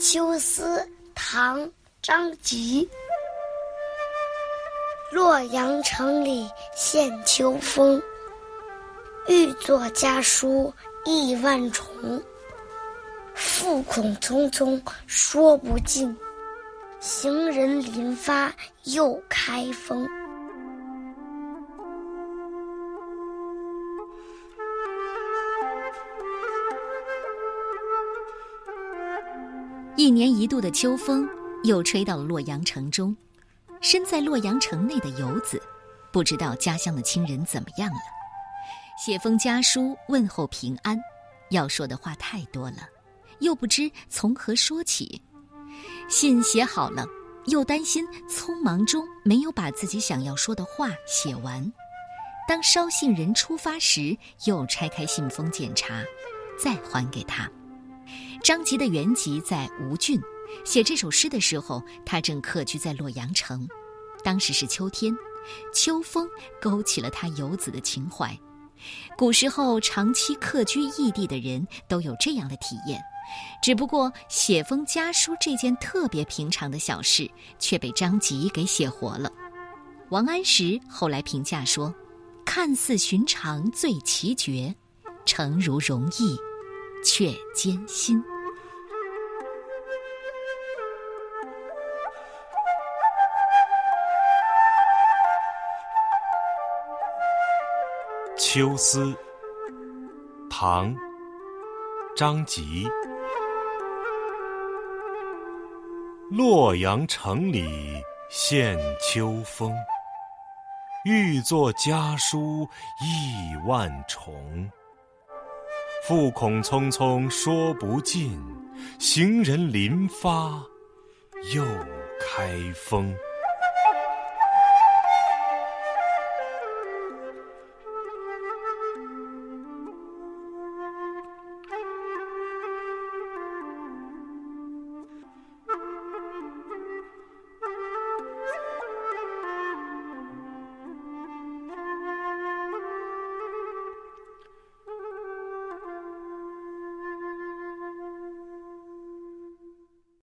秋思，唐·张籍。洛阳城里现秋风，欲作家书意万重。复恐匆匆说不尽，行人临发又开封。一年一度的秋风又吹到了洛阳城中，身在洛阳城内的游子，不知道家乡的亲人怎么样了，写封家书问候平安，要说的话太多了，又不知从何说起。信写好了，又担心匆忙中没有把自己想要说的话写完。当捎信人出发时，又拆开信封检查，再还给他。张籍的原籍在吴郡，写这首诗的时候，他正客居在洛阳城。当时是秋天，秋风勾起了他游子的情怀。古时候长期客居异地的人都有这样的体验，只不过写封家书这件特别平常的小事，却被张籍给写活了。王安石后来评价说：“看似寻常最奇绝，诚如容易。”却艰辛。秋思，唐，张籍。洛阳城里现秋风，欲作家书意万重。复恐匆匆说不尽，行人临发又开封。